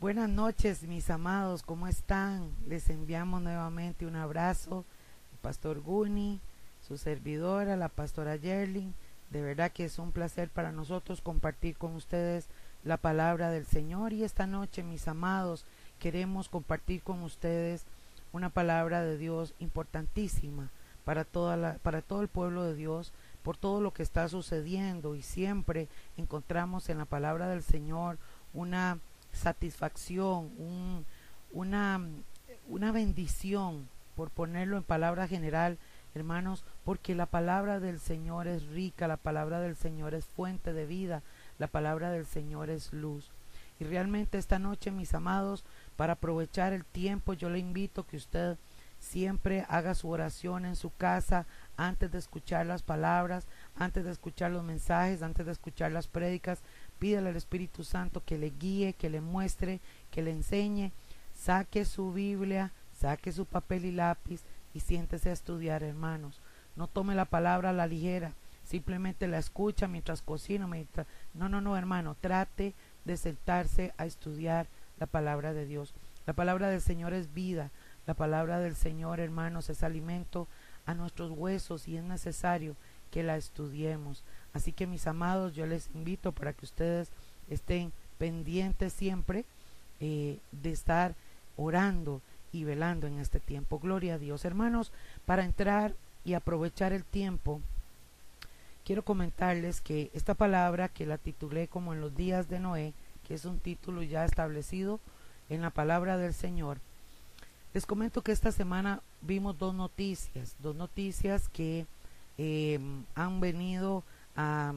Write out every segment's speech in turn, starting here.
Buenas noches, mis amados, ¿cómo están? Les enviamos nuevamente un abrazo, Pastor Guni, su servidora, la Pastora Yerling. De verdad que es un placer para nosotros compartir con ustedes la palabra del Señor y esta noche, mis amados, queremos compartir con ustedes una palabra de Dios importantísima para, toda la, para todo el pueblo de Dios, por todo lo que está sucediendo y siempre encontramos en la palabra del Señor una satisfacción, una, una bendición, por ponerlo en palabra general, hermanos, porque la palabra del Señor es rica, la palabra del Señor es fuente de vida, la palabra del Señor es luz. Y realmente esta noche, mis amados, para aprovechar el tiempo, yo le invito que usted siempre haga su oración en su casa antes de escuchar las palabras, antes de escuchar los mensajes, antes de escuchar las prédicas, Pídale al Espíritu Santo que le guíe, que le muestre, que le enseñe. Saque su Biblia, saque su papel y lápiz y siéntese a estudiar, hermanos. No tome la palabra a la ligera, simplemente la escucha mientras cocina. Mientras... No, no, no, hermano, trate de sentarse a estudiar la palabra de Dios. La palabra del Señor es vida. La palabra del Señor, hermanos, es alimento a nuestros huesos y es necesario que la estudiemos. Así que mis amados, yo les invito para que ustedes estén pendientes siempre eh, de estar orando y velando en este tiempo. Gloria a Dios. Hermanos, para entrar y aprovechar el tiempo, quiero comentarles que esta palabra que la titulé como en los días de Noé, que es un título ya establecido en la palabra del Señor, les comento que esta semana vimos dos noticias, dos noticias que eh, han venido a,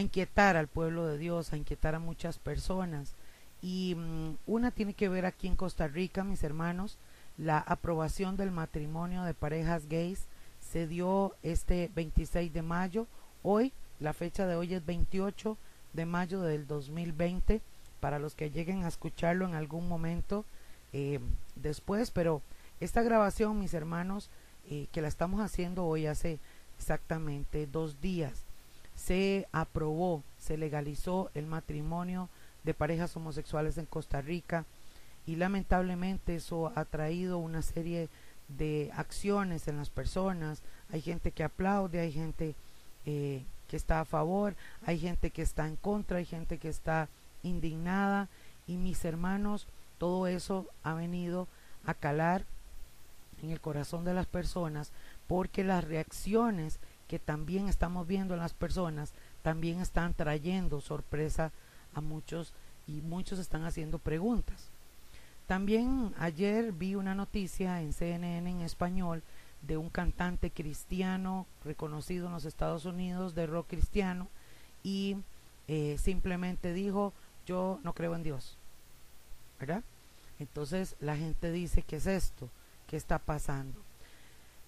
inquietar al pueblo de Dios, a inquietar a muchas personas. Y mm, una tiene que ver aquí en Costa Rica, mis hermanos, la aprobación del matrimonio de parejas gays se dio este 26 de mayo. Hoy, la fecha de hoy es 28 de mayo del 2020, para los que lleguen a escucharlo en algún momento eh, después, pero esta grabación, mis hermanos, eh, que la estamos haciendo hoy hace exactamente dos días se aprobó, se legalizó el matrimonio de parejas homosexuales en Costa Rica y lamentablemente eso ha traído una serie de acciones en las personas. Hay gente que aplaude, hay gente eh, que está a favor, hay gente que está en contra, hay gente que está indignada y mis hermanos, todo eso ha venido a calar en el corazón de las personas porque las reacciones que también estamos viendo en las personas también están trayendo sorpresa a muchos y muchos están haciendo preguntas. También ayer vi una noticia en CNN en español de un cantante cristiano reconocido en los Estados Unidos de rock cristiano y eh, simplemente dijo yo no creo en Dios. ¿Verdad? Entonces la gente dice, ¿qué es esto? ¿Qué está pasando?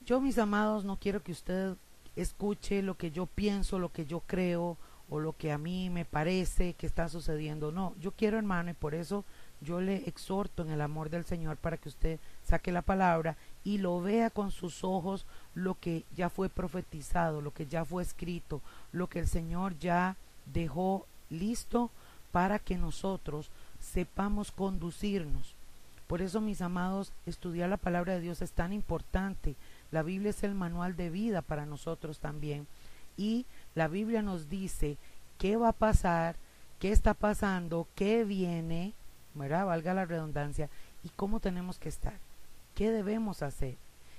Yo, mis amados, no quiero que usted escuche lo que yo pienso, lo que yo creo o lo que a mí me parece que está sucediendo. No, yo quiero hermano y por eso yo le exhorto en el amor del Señor para que usted saque la palabra y lo vea con sus ojos lo que ya fue profetizado, lo que ya fue escrito, lo que el Señor ya dejó listo para que nosotros sepamos conducirnos. Por eso, mis amados, estudiar la palabra de Dios es tan importante la Biblia es el manual de vida para nosotros también. Y la Biblia nos dice qué va a pasar, qué está pasando, qué viene, ¿verdad? Valga la redundancia, y cómo tenemos que estar, qué debemos hacer.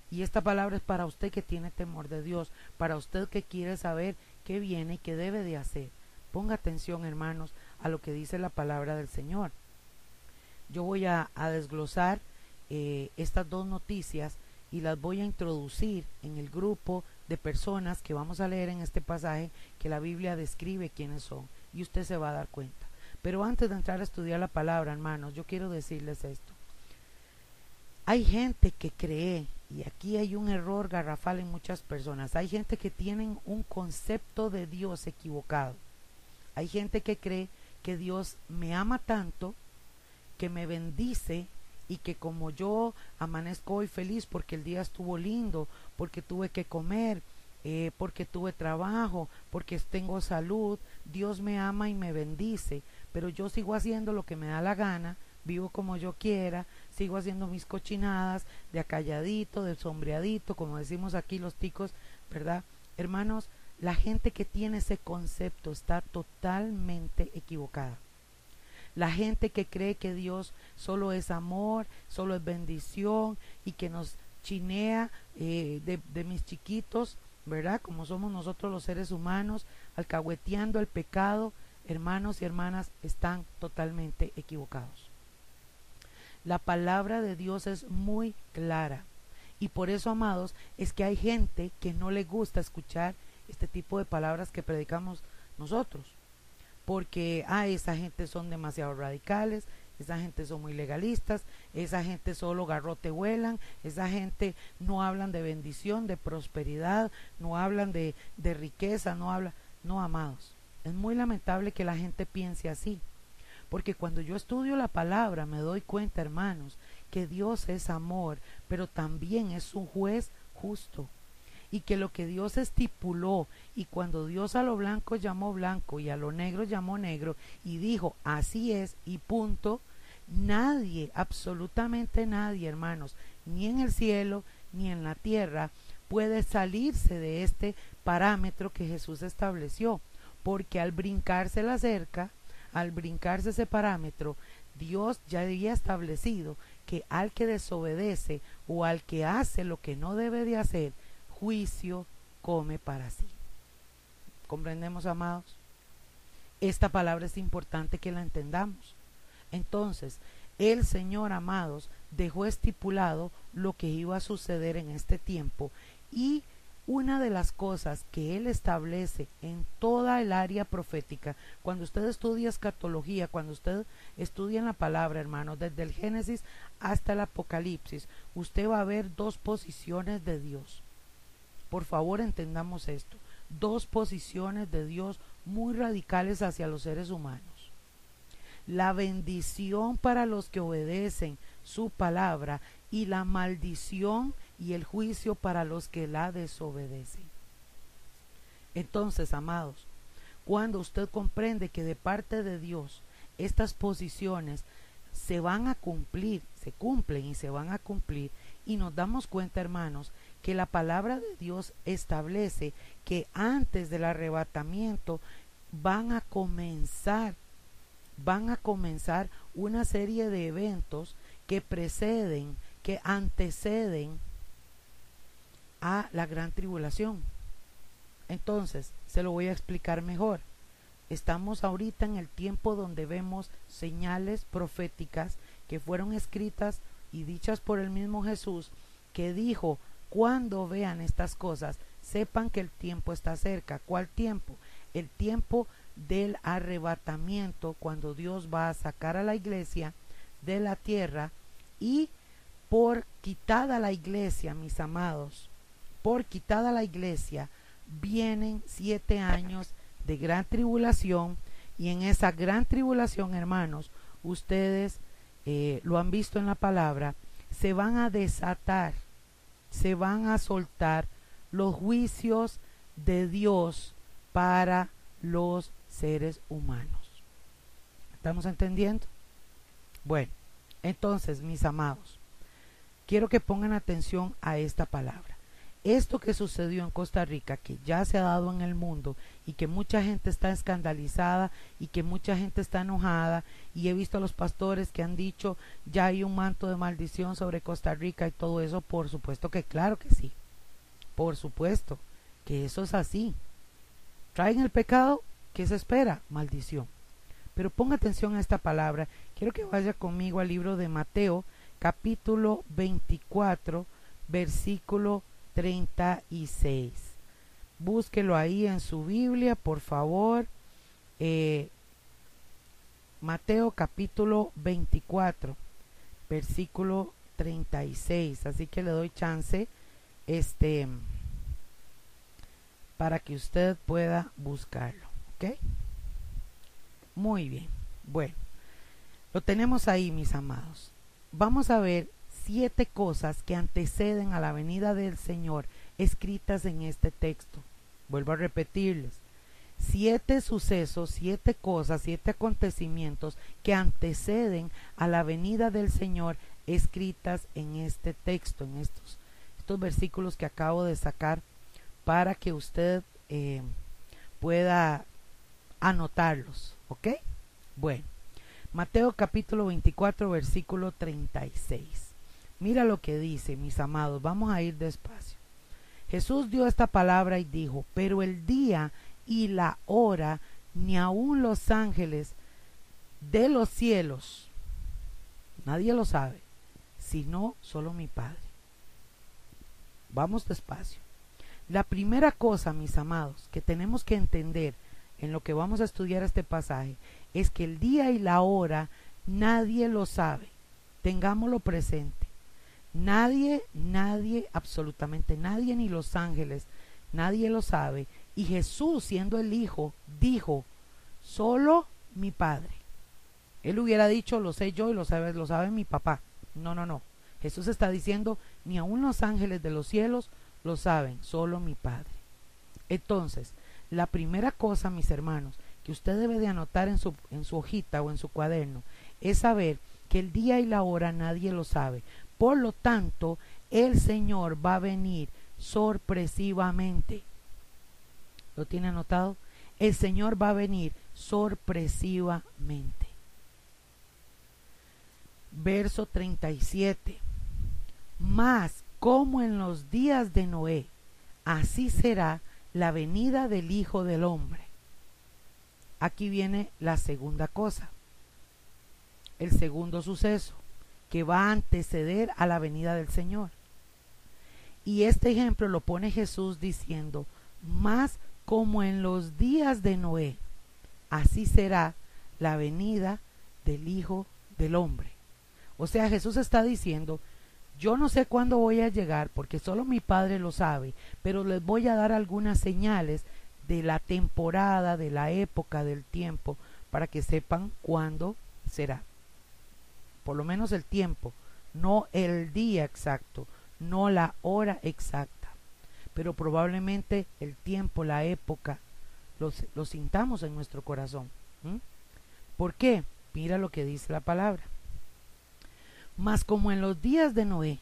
Y esta palabra es para usted que tiene temor de Dios, para usted que quiere saber qué viene y qué debe de hacer. Ponga atención, hermanos, a lo que dice la palabra del Señor. Yo voy a, desglosar eh, estas dos noticias y las voy a introducir en el grupo de personas que vamos a leer en este pasaje que la Biblia describe quiénes son y usted se va a dar cuenta. Pero antes de entrar a estudiar la palabra, hermanos, yo quiero decirles esto. Hay gente que cree, y aquí hay un error garrafal en muchas personas, hay gente que tienen un concepto de Dios equivocado. Hay gente que cree que Dios me ama tanto, que me bendice y que como yo amanezco hoy feliz porque el día estuvo lindo, porque tuve que comer eh, porque tuve trabajo, porque tengo salud, Dios me ama y me bendice, pero yo sigo haciendo lo que me da la gana, vivo como yo quiera, sigo haciendo mis cochinadas de acalladito, de sombreadito, como decimos aquí los ticos, ¿verdad? Hermanos, la gente que tiene ese concepto está totalmente equivocada. La gente que cree que Dios solo es amor, solo es bendición y que nos chinea eh, de, de mis chiquitos, ¿verdad? Como somos nosotros los seres humanos, alcahueteando el pecado, hermanos y hermanas, están totalmente equivocados. La palabra de Dios es muy clara. Y por eso, amados, es que hay gente que no le gusta escuchar este tipo de palabras que predicamos nosotros. Porque, ah, esa gente son demasiado radicales, esa gente son muy legalistas, esa gente solo garrote vuelan, esa gente no hablan de bendición, de prosperidad, no hablan de, de riqueza, no hablan, no amados. Es muy lamentable que la gente piense así, porque cuando yo estudio la palabra me doy cuenta, hermanos, que Dios es amor, pero también es un juez justo y que lo que Dios estipuló y cuando Dios a lo blanco llamó blanco y a lo negro llamó negro y dijo así es y punto, nadie, absolutamente nadie, hermanos, ni en el cielo ni en la tierra puede salirse de este parámetro que Jesús estableció, porque al brincarse la cerca, al brincarse ese parámetro, Dios ya había establecido que al que desobedece o al que hace lo que no debe de hacer, juicio come para sí. ¿Comprendemos, amados? Esta palabra es importante que la entendamos. Entonces, el Señor, amados, dejó estipulado lo que iba a suceder en este tiempo y una de las cosas que Él establece en toda el área profética, cuando usted estudia escatología, cuando usted estudia en la palabra, hermano, desde el Génesis hasta el Apocalipsis, usted va a ver dos posiciones de Dios. Por favor, entendamos esto. Dos posiciones de Dios muy radicales hacia los seres humanos. La bendición para los que obedecen su palabra y la maldición y el juicio para los que la desobedecen. Entonces, amados, cuando usted comprende que de parte de Dios estas posiciones se van a cumplir, se cumplen y se van a cumplir, y nos damos cuenta, hermanos, que la palabra de Dios establece que antes del arrebatamiento van a comenzar, van a comenzar una serie de eventos que preceden, que anteceden a la gran tribulación. Entonces, se lo voy a explicar mejor. Estamos ahorita en el tiempo donde vemos señales proféticas que fueron escritas y dichas por el mismo Jesús, que dijo, cuando vean estas cosas, sepan que el tiempo está cerca. ¿Cuál tiempo? El tiempo del arrebatamiento, cuando Dios va a sacar a la iglesia de la tierra y por quitada la iglesia, mis amados, por quitada la iglesia, vienen siete años de gran tribulación y en esa gran tribulación, hermanos, ustedes eh, lo han visto en la palabra, se van a desatar se van a soltar los juicios de Dios para los seres humanos. ¿Estamos entendiendo? Bueno, entonces, mis amados, quiero que pongan atención a esta palabra esto que sucedió en Costa Rica, que ya se ha dado en el mundo y que mucha gente está escandalizada y que mucha gente está enojada y he visto a los pastores que han dicho ya hay un manto de maldición sobre Costa Rica y todo eso, por supuesto que claro que sí, por supuesto que eso es así. Traen el pecado, ¿qué se espera? Maldición. Pero ponga atención a esta palabra, quiero que vaya conmigo al libro de Mateo, capítulo 24, versículo 36. Búsquelo ahí en su Biblia, por favor. Eh, Mateo capítulo 24, versículo 36. Así que le doy chance este para que usted pueda buscarlo. ¿Ok? Muy bien. Bueno, lo tenemos ahí, mis amados. Vamos a ver siete cosas que anteceden a la venida del Señor escritas en este texto. Vuelvo a repetirles. Siete sucesos, siete cosas, siete acontecimientos que anteceden a la venida del Señor escritas en este texto, en estos, estos versículos que acabo de sacar, para que usted eh, pueda anotarlos. ¿Ok? Bueno, Mateo capítulo 24, versículo 36. Mira lo que dice, mis amados, vamos a ir despacio. Jesús dio esta palabra y dijo, pero el día y la hora, ni aun los ángeles de los cielos, nadie lo sabe, sino solo mi Padre. Vamos despacio. La primera cosa, mis amados, que tenemos que entender en lo que vamos a estudiar este pasaje, es que el día y la hora nadie lo sabe. Tengámoslo presente. Nadie, nadie, absolutamente nadie, ni los ángeles, nadie lo sabe. Y Jesús, siendo el Hijo, dijo, solo mi Padre. Él hubiera dicho, lo sé yo y lo sabe, lo sabe mi papá. No, no, no. Jesús está diciendo, ni aun los ángeles de los cielos lo saben, solo mi Padre. Entonces, la primera cosa, mis hermanos, que usted debe de anotar en su, en su hojita o en su cuaderno, es saber que el día y la hora nadie lo sabe. Por lo tanto, el Señor va a venir sorpresivamente. ¿Lo tiene anotado? El Señor va a venir sorpresivamente. Verso 37. Más como en los días de Noé, así será la venida del Hijo del Hombre. Aquí viene la segunda cosa, el segundo suceso que va a anteceder a la venida del Señor. Y este ejemplo lo pone Jesús diciendo, más como en los días de Noé, así será la venida del Hijo del Hombre. O sea, Jesús está diciendo, yo no sé cuándo voy a llegar, porque solo mi Padre lo sabe, pero les voy a dar algunas señales de la temporada, de la época, del tiempo, para que sepan cuándo será por lo menos el tiempo, no el día exacto, no la hora exacta, pero probablemente el tiempo, la época, lo, sintamos en nuestro corazón. ¿Por qué? Mira lo que dice la palabra. Mas como en los días de Noé,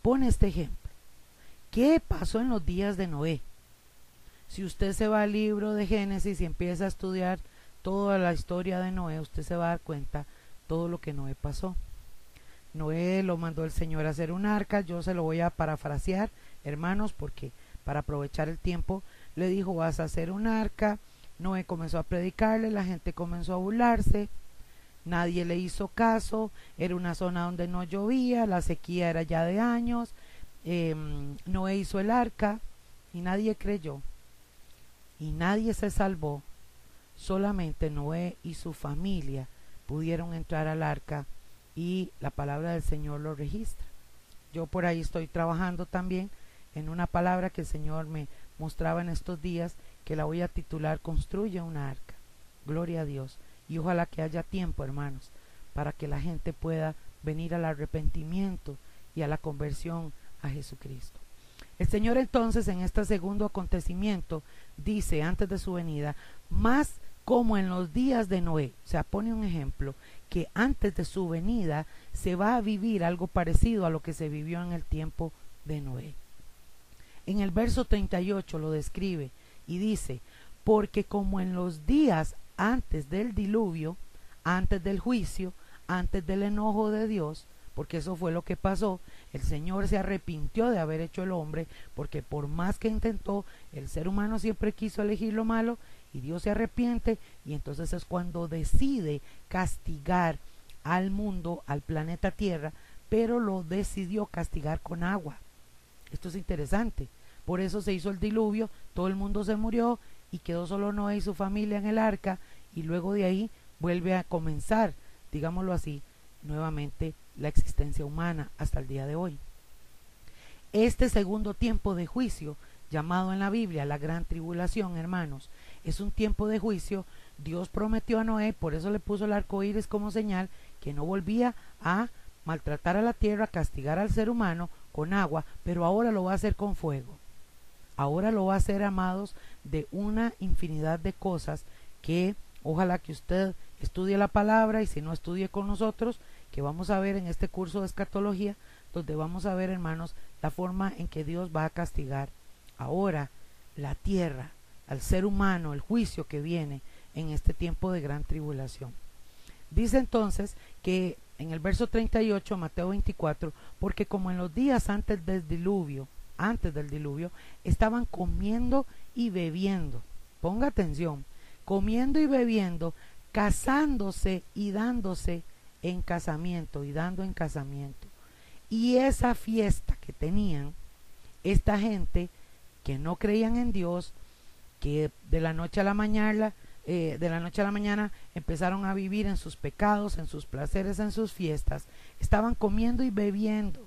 pone este ejemplo. ¿Qué pasó en los días de Noé? Si usted se va al libro de Génesis y empieza a estudiar toda la historia de Noé, usted se va a dar cuenta todo lo que Noé pasó. Noé lo mandó el Señor a hacer un arca, yo se lo voy a parafrasear, hermanos, porque para aprovechar el tiempo le dijo, vas a hacer un arca, Noé comenzó a predicarle, la gente comenzó a burlarse, nadie le hizo caso, era una zona donde no llovía, la sequía era ya de años, em, Noé hizo el arca y nadie creyó y nadie se salvó, solamente Noé y su familia pudieron entrar al arca y la palabra del Señor lo registra. Yo por ahí estoy trabajando también en una palabra que el Señor me mostraba en estos días que la voy a titular Construye una arca. Gloria a Dios. Y ojalá que haya tiempo, hermanos, para que la gente pueda venir al arrepentimiento y a la conversión a Jesucristo. El Señor entonces en este segundo acontecimiento dice antes de su venida, más como en los días de Noé. O sea, pone un ejemplo que antes de su venida se va a vivir algo parecido a lo que se vivió en el tiempo de Noé. En el verso 38 lo describe y dice, porque como en los días antes del diluvio, antes del juicio, antes del enojo de Dios, porque eso fue lo que pasó, el Señor se arrepintió de haber hecho el hombre, porque por más que intentó, el ser humano siempre quiso elegir lo malo y Dios se arrepiente y entonces es cuando decide castigar al mundo, al planeta Tierra, pero lo decidió castigar con agua. Esto es interesante. Por eso se hizo el diluvio, todo el mundo se murió y quedó solo Noé y su familia en el arca y luego de ahí vuelve a comenzar, digámoslo así, nuevamente la existencia humana hasta el día de hoy. Este segundo tiempo de juicio, llamado en la Biblia la gran tribulación, hermanos, es un tiempo de juicio. Dios prometió a Noé, por eso le puso el arco iris como señal, que no volvía a maltratar a la tierra, castigar al ser humano con agua, pero ahora lo va a hacer con fuego. Ahora lo va a hacer, amados, de una infinidad de cosas que ojalá que usted estudie la palabra y si no estudie con nosotros, que vamos a ver en este curso de escatología, donde vamos a ver, hermanos, la forma en que Dios va a castigar ahora la tierra, al ser humano, el juicio que viene en este tiempo de gran tribulación. Dice entonces que en el verso 38, Mateo 24, porque como en los días antes del diluvio, antes del diluvio, estaban comiendo y bebiendo. Ponga atención, comiendo y bebiendo, casándose y dándose en casamiento y dando en casamiento. Y esa fiesta que tenían, esta gente que no creían en Dios, de la noche a la mañana, eh, de la noche a la mañana empezaron a vivir en sus pecados, en sus placeres, en sus fiestas, estaban comiendo y bebiendo,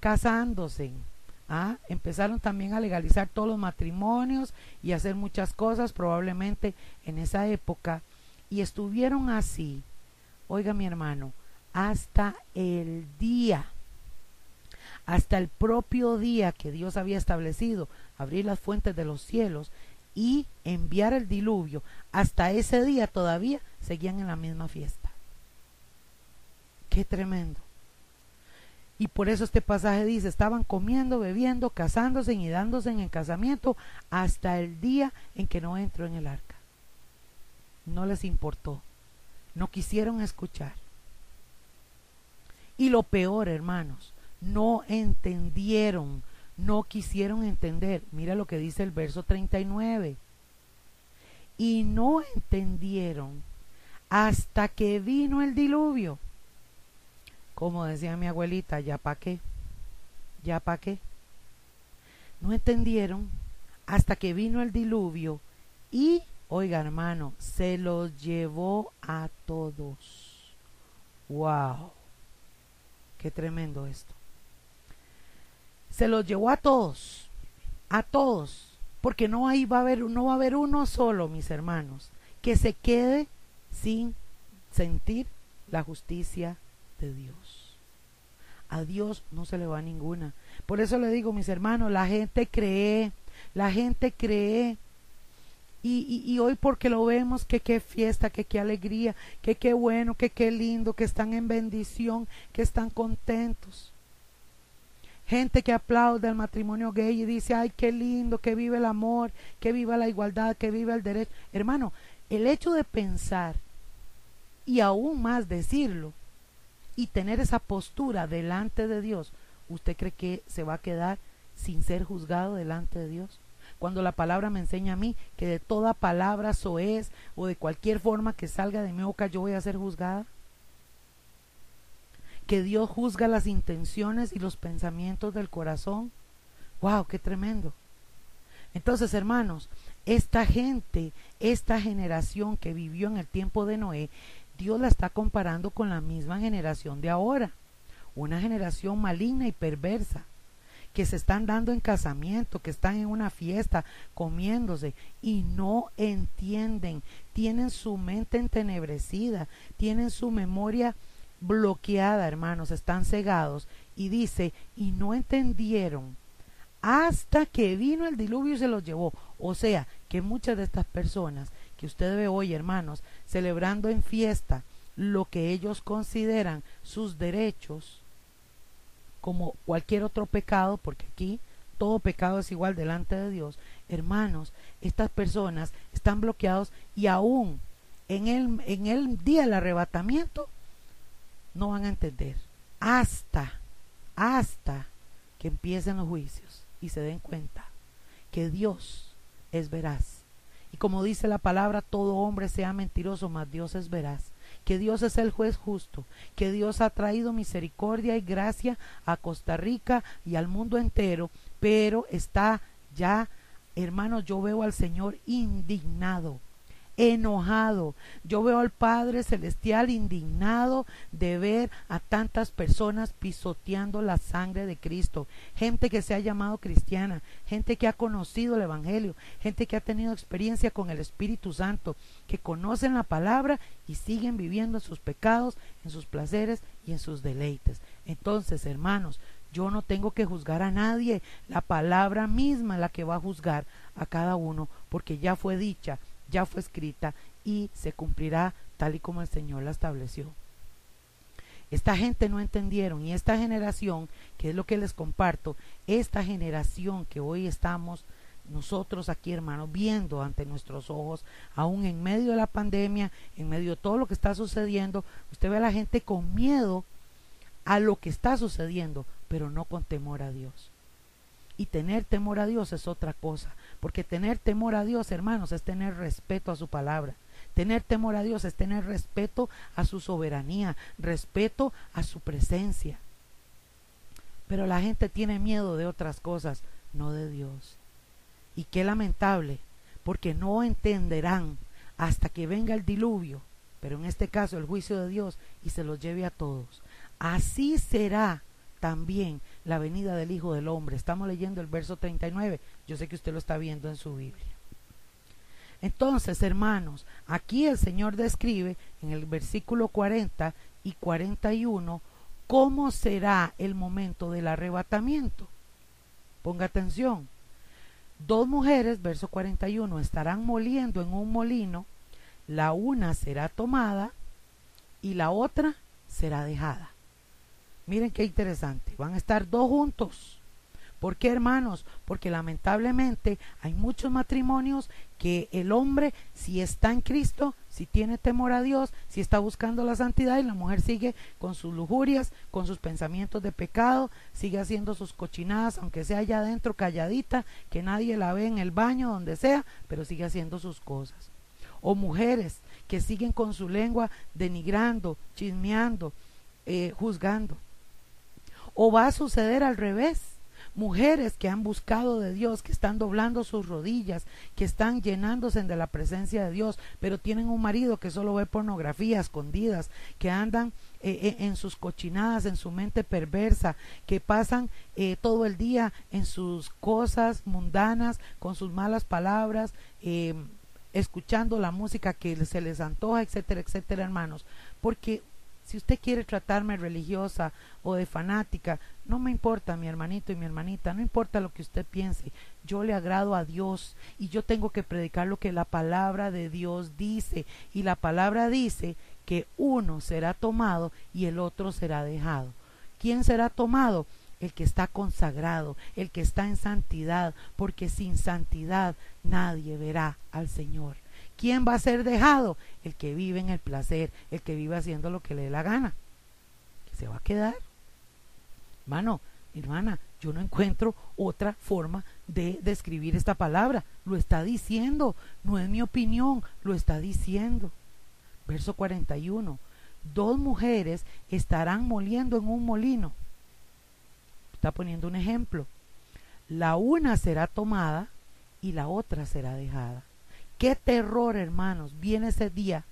casándose, ¿ah? empezaron también a legalizar todos los matrimonios y hacer muchas cosas probablemente en esa época y estuvieron así, oiga mi hermano, hasta el día hasta el propio día que Dios había establecido, abrir las fuentes de los cielos y enviar el diluvio, hasta ese día todavía seguían en la misma fiesta. Qué tremendo. Y por eso este pasaje dice, estaban comiendo, bebiendo, casándose y dándose en casamiento hasta el día en que no entró en el arca. No les importó, no quisieron escuchar. Y lo peor, hermanos, no entendieron, no quisieron entender. Mira lo que dice el verso 39. Y no entendieron hasta que vino el diluvio. Como decía mi abuelita, ¿ya pa' qué? ¿Ya pa' qué? No entendieron hasta que vino el diluvio y, oiga hermano, se los llevó a todos. ¡Wow! Qué tremendo esto se los llevó a todos, a todos, porque no ahí va a haber, no va a haber uno solo, mis hermanos, que se quede sin sentir la justicia de Dios. A Dios no se le va ninguna. Por eso le digo, mis hermanos, la gente cree, la gente cree. Y, y, hoy porque lo vemos, que qué fiesta, que qué alegría, que qué bueno, que qué lindo, que están en bendición, que están contentos gente que aplaude al matrimonio gay y dice, ay, qué lindo, que vive el amor, que viva la igualdad, que viva el derecho. Hermano, el hecho de pensar y aún más decirlo y tener esa postura delante de Dios, ¿usted cree que se va a quedar sin ser juzgado delante de Dios? Cuando la palabra me enseña a mí que de toda palabra soez o de cualquier forma que salga de mi boca yo voy a ser juzgada que Dios juzga las intenciones y los pensamientos del corazón. ¡Wow! ¡Qué tremendo! Entonces, hermanos, esta gente, esta generación que vivió en el tiempo de Noé, Dios la está comparando con la misma generación de ahora. Una generación maligna y perversa, que se están dando en casamiento, que están en una fiesta, comiéndose y no entienden, tienen su mente entenebrecida, tienen su memoria bloqueada, hermanos, están cegados. Y dice, y no entendieron hasta que vino el diluvio y se los llevó. O sea, que muchas de estas personas que usted ve hoy, hermanos, celebrando en fiesta lo que ellos consideran sus derechos, como cualquier otro pecado, porque aquí todo pecado es igual delante de Dios, hermanos, estas personas están bloqueados y aún en el, en el día del arrebatamiento no van a entender hasta, hasta que empiecen los juicios y se den cuenta que Dios es veraz. Y como dice la palabra, todo hombre sea mentiroso, mas Dios es veraz. Que Dios es el juez justo, que Dios ha traído misericordia y gracia a Costa Rica y al mundo entero, pero está ya, hermanos, yo veo al Señor indignado enojado. Yo veo al Padre Celestial indignado de ver a tantas personas pisoteando la sangre de Cristo. Gente que se ha llamado cristiana, gente que ha conocido el Evangelio, gente que ha tenido experiencia con el Espíritu Santo, que conocen la palabra y siguen viviendo en sus pecados, en sus placeres y en sus deleites. Entonces, hermanos, Yo no tengo que juzgar a nadie. La palabra misma es la que va a juzgar a cada uno, porque ya fue dicha, ya fue escrita y se cumplirá tal y como el Señor la estableció. Esta gente no entendieron y esta generación, que es lo que les comparto, esta generación que hoy estamos nosotros aquí, hermanos, viendo ante nuestros ojos, aún en medio de la pandemia, en medio de todo lo que está sucediendo, usted ve a la gente con miedo a lo que está sucediendo, pero no con temor a Dios. Y tener temor a Dios es otra cosa, porque tener temor a Dios, hermanos, es tener respeto a su palabra. Tener temor a Dios es tener respeto a su soberanía, respeto a su presencia. Pero la gente tiene miedo de otras cosas, no de Dios. Y qué lamentable, porque no entenderán hasta que venga el diluvio, pero en este caso el juicio de Dios, y se los lleve a todos. Así será también la venida del Hijo del Hombre. Estamos leyendo el verso 39. Yo sé que usted lo está viendo en su Biblia. Entonces, hermanos, aquí el Señor describe en el versículo 40 y 41 cómo será el momento del arrebatamiento. Ponga atención. Dos mujeres, verso 41, estarán moliendo en un molino, la una será tomada y la otra será dejada. Miren qué interesante, van a estar dos juntos. ¿Por qué, hermanos? Porque lamentablemente hay muchos matrimonios que el hombre, si está en Cristo, si tiene temor a Dios, si está buscando la santidad y la mujer sigue con sus lujurias, con sus pensamientos de pecado, sigue haciendo sus cochinadas, aunque sea allá adentro calladita, que nadie la ve en el baño, donde sea, pero sigue haciendo sus cosas. O mujeres que siguen con su lengua denigrando, chismeando, eh, juzgando. O va a suceder al revés mujeres que han buscado de Dios, que están doblando sus rodillas, que están llenándose de la presencia de Dios, pero tienen un marido que solo ve pornografía escondidas, que andan eh, eh, en sus cochinadas, en su mente perversa, que pasan eh, todo el día en sus cosas mundanas, con sus malas palabras, escuchando la música que se les antoja, etcétera, etcétera, hermanos. Porque si usted quiere tratarme religiosa o de fanática, no me importa mi hermanito y mi hermanita, no importa lo que usted piense, yo le agrado a Dios y yo tengo que predicar lo que la palabra de Dios dice y la palabra dice que uno será tomado y el otro será dejado. ¿Quién será tomado? El que está consagrado, el que está en santidad, porque sin santidad nadie verá al Señor. ¿Quién va a ser dejado? El que vive en el placer, el que vive haciendo lo que le dé la gana. Que se va a quedar. Hermano, hermana, yo no encuentro otra forma de describir esta palabra. Lo está diciendo, no es mi opinión, lo está diciendo. Verso 41. Dos mujeres estarán moliendo en un molino. Está poniendo un ejemplo. La una será tomada y la otra será dejada. Qué terror, hermanos, viene ese día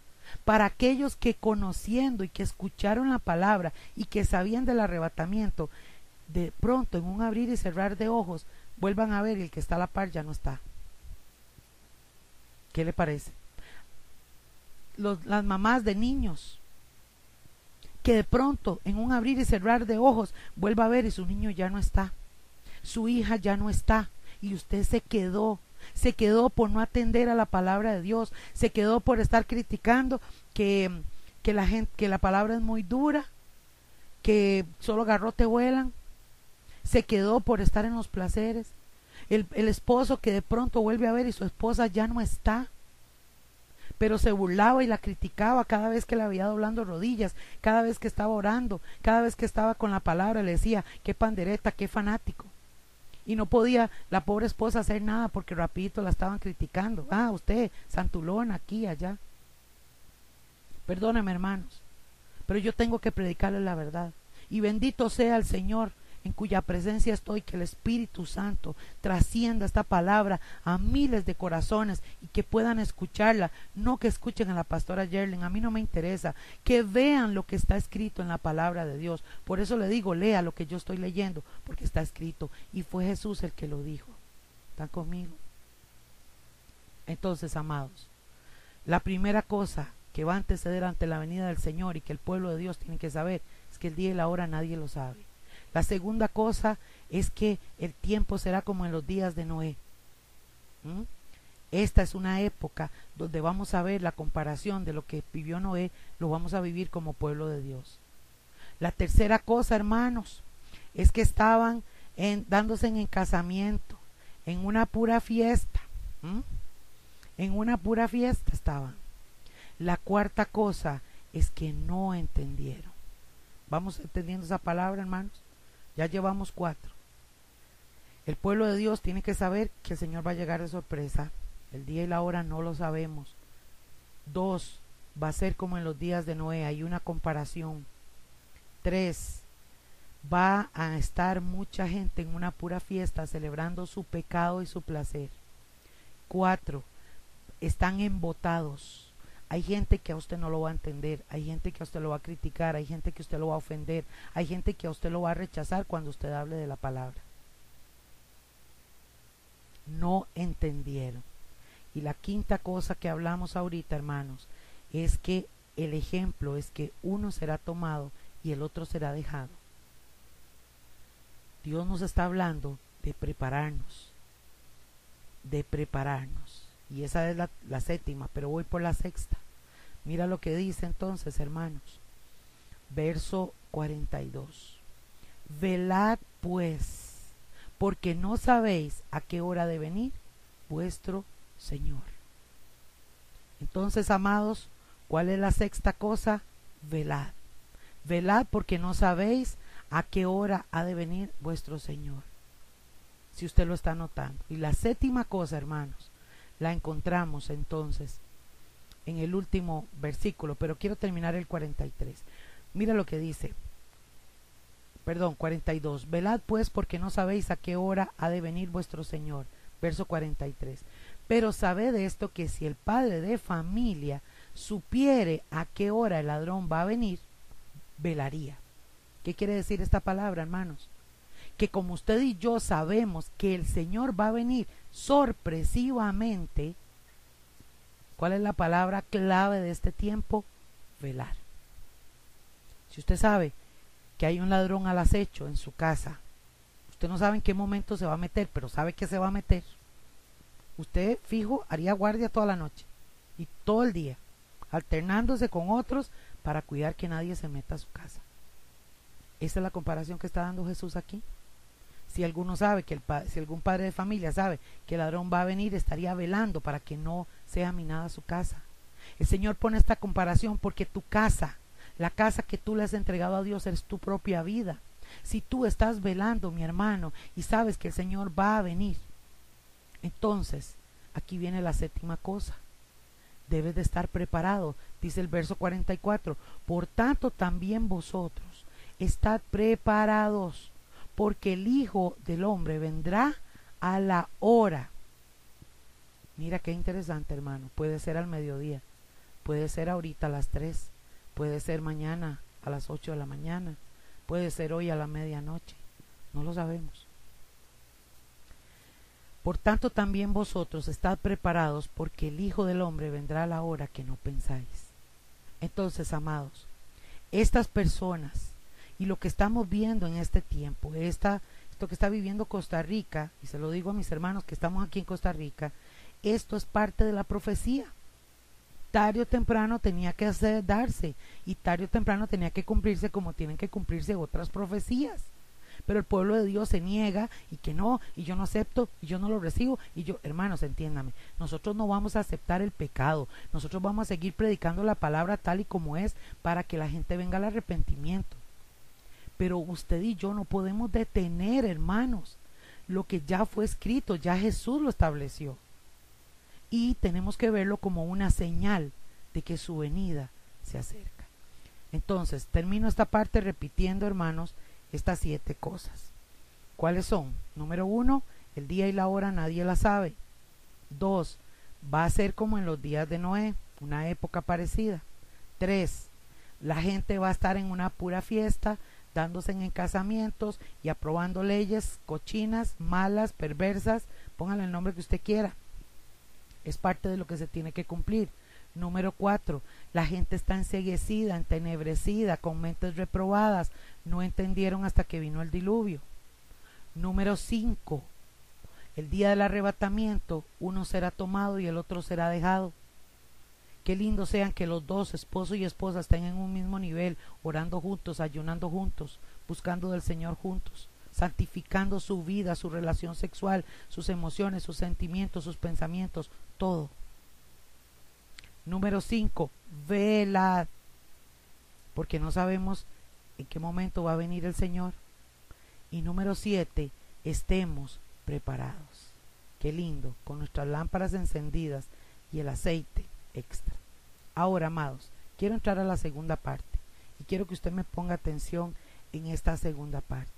para aquellos que conociendo y que escucharon la palabra y que sabían del arrebatamiento, de pronto en un abrir y cerrar de ojos vuelvan a ver y el que está a la par ya no está. ¿Qué le parece? las mamás de niños que de pronto en un abrir y cerrar de ojos vuelva a ver y su niño ya no está, su hija ya no está y usted se quedó se quedó por no atender a la palabra de Dios, se quedó por estar criticando que, que la gente, que la palabra es muy dura, que solo garrote vuelan, se quedó por estar en los placeres, el, el esposo que de pronto vuelve a ver y su esposa ya no está, pero se burlaba y la criticaba cada vez que la veía doblando rodillas, cada vez que estaba orando, cada vez que estaba con la palabra, le decía, qué pandereta, qué fanático y no podía la pobre esposa hacer nada porque rapidito la estaban criticando. Ah, usted, santulón, aquí, allá. Perdóneme, hermanos, pero yo tengo que predicarle la verdad. Y bendito sea el Señor en cuya presencia estoy, que el Espíritu Santo trascienda esta palabra a miles de corazones y que puedan escucharla, no que escuchen a la pastora Yerling, a mí no me interesa, que vean lo que está escrito en la palabra de Dios. Por eso le digo, lea lo que yo estoy leyendo, porque está escrito y fue Jesús el que lo dijo. ¿Están conmigo? Entonces, amados, la primera cosa que va a anteceder ante la venida del Señor y que el pueblo de Dios tiene que saber es que el día y la hora nadie lo sabe. La segunda cosa es que el tiempo será como en los días de Noé. Esta es una época donde vamos a ver la comparación de lo que vivió Noé, lo vamos a vivir como pueblo de Dios. La tercera cosa, hermanos, es que estaban en, dándose en casamiento, en una pura fiesta. En una pura fiesta estaban. La cuarta cosa es que no entendieron. ¿Vamos entendiendo esa palabra, hermanos? Ya llevamos cuatro. El pueblo de Dios tiene que saber que el Señor va a llegar de sorpresa. El día y la hora no lo sabemos. Dos, va a ser como en los días de Noé. Hay una comparación. Tres, va a estar mucha gente en una pura fiesta celebrando su pecado y su placer. Cuatro, están embotados. Hay gente que a usted no lo va a entender, hay gente que a usted lo va a criticar, hay gente que a usted lo va a ofender, hay gente que a usted lo va a rechazar cuando usted hable de la palabra. No entendieron. Y la quinta cosa que hablamos ahorita, hermanos, es que el ejemplo es que uno será tomado y el otro será dejado. Dios nos está hablando de prepararnos, de prepararnos. Y esa es la, séptima, pero voy por la sexta. Mira lo que dice entonces, hermanos. Verso 42. Velad pues, porque no sabéis a qué hora de venir vuestro Señor. Entonces, amados, ¿cuál es la sexta cosa? Velad. Velad porque no sabéis a qué hora ha de venir vuestro Señor. Si usted lo está notando. Y la séptima cosa, hermanos, la encontramos entonces en el último versículo, pero quiero terminar el 43. Mira lo que dice. Perdón, 42. Velad pues porque no sabéis a qué hora ha de venir vuestro Señor. Verso 43. Pero sabed esto que si el padre de familia supiere a qué hora el ladrón va a venir, velaría. ¿Qué quiere decir esta palabra, hermanos? Que como usted y yo sabemos que el Señor va a venir sorpresivamente, ¿cuál es la palabra clave de este tiempo? Velar. Si usted sabe que hay un ladrón al acecho en su casa, usted no sabe en qué momento se va a meter, pero sabe que se va a meter. Usted fijo haría guardia toda la noche y todo el día, alternándose con otros para cuidar que nadie se meta a su casa. Esa es la comparación que está dando Jesús aquí. Si alguno sabe que el si algún padre de familia sabe que el ladrón va a venir, estaría velando para que no sea minada su casa. El Señor pone esta comparación porque tu casa, la casa que tú le has entregado a Dios, es tu propia vida. Si tú estás velando, mi hermano, y sabes que el Señor va a venir, entonces aquí viene la séptima cosa. Debes de estar preparado, dice el verso 44. Por tanto, también vosotros estad preparados, porque el Hijo del Hombre vendrá a la hora. Mira qué interesante, hermano. Puede ser al mediodía, puede ser ahorita a las 3, puede ser mañana a las 8 de la mañana, puede ser hoy a la medianoche. No lo sabemos. Por tanto también vosotros estad preparados porque el Hijo del Hombre vendrá a la hora que no pensáis. Entonces, amados, estas personas y lo que estamos viendo en este tiempo, esto que está viviendo Costa Rica, y se lo digo a mis hermanos que estamos aquí en Costa Rica, esto es parte de la profecía. Tarde o temprano tenía que darse y tarde o temprano tenía que cumplirse como tienen que cumplirse otras profecías. Pero el pueblo de Dios se niega y que no, y yo no acepto, y yo no lo recibo, y yo, hermanos, entiéndame, nosotros no vamos a aceptar el pecado, nosotros vamos a seguir predicando la palabra tal y como es para que la gente venga al arrepentimiento. Pero usted y yo no podemos detener, hermanos, lo que ya fue escrito, ya Jesús lo estableció. Y tenemos que verlo como una señal de que su venida se acerca. Entonces, termino esta parte repitiendo, hermanos, estas siete cosas. ¿Cuáles son? Número uno, el día y la hora nadie la sabe. Dos, va a ser como en los días de Noé, una época parecida. Tres, la gente va a estar en una pura fiesta dándose en casamientos y aprobando leyes cochinas, malas, perversas, póngale el nombre que usted quiera. Es parte de lo que se tiene que cumplir. Número cuatro, la gente está enseguecida, entenebrecida, con mentes reprobadas. No entendieron hasta que vino el diluvio. Número cinco, el día del arrebatamiento, uno será tomado y el otro será dejado. Qué lindo sean que los dos, esposo y esposa, estén en un mismo nivel, orando juntos, ayunando juntos, buscando del Señor juntos, santificando su vida, su relación sexual, sus emociones, sus sentimientos, sus pensamientos, todo. Número 5. Velad. Porque no sabemos en qué momento va a venir el Señor. Y número 7. Estemos preparados. Qué lindo, con nuestras lámparas encendidas y el aceite extra. Ahora, amados, quiero entrar a la segunda parte y quiero que usted me ponga atención en esta segunda parte.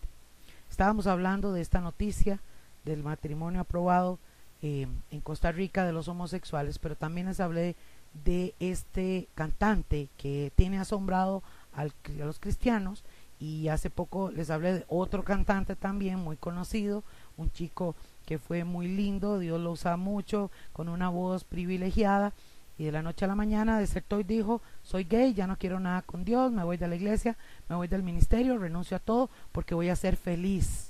Estábamos hablando de esta noticia del matrimonio aprobado eh, en Costa Rica de los homosexuales, pero también les hablé de este cantante que tiene asombrado a los cristianos y hace poco les hablé de otro cantante también muy conocido, un chico que fue muy lindo, Dios lo usa mucho, con una voz privilegiada y de la noche a la mañana desertó y dijo, soy gay, ya no quiero nada con Dios, me voy de la iglesia, me voy del ministerio, renuncio a todo porque voy a ser feliz.